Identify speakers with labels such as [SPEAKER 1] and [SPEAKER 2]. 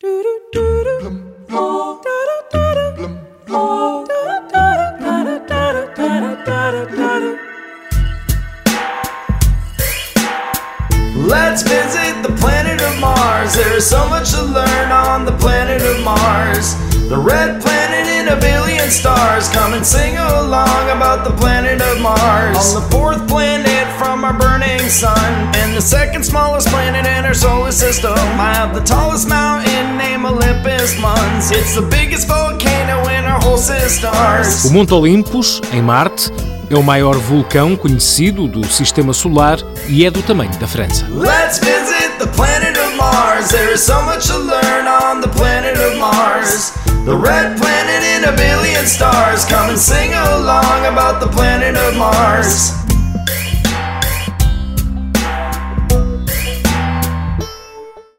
[SPEAKER 1] Let's visit the planet of Mars. There is so much to learn on the planet of Mars. The red planet in a billion stars. Come and sing along about the planet of Mars. On the fourth planet from our burning sun, and the second smallest planet in our solar system. I have the tallest mountain
[SPEAKER 2] O Monte Olympus, em Marte, é o maior vulcão conhecido do sistema solar e é do tamanho da França.
[SPEAKER 1] Let's visit the planet of Mars. There is so much to learn on the planet of Mars. The red planet in a billion stars. Come and sing along about the planet of Mars.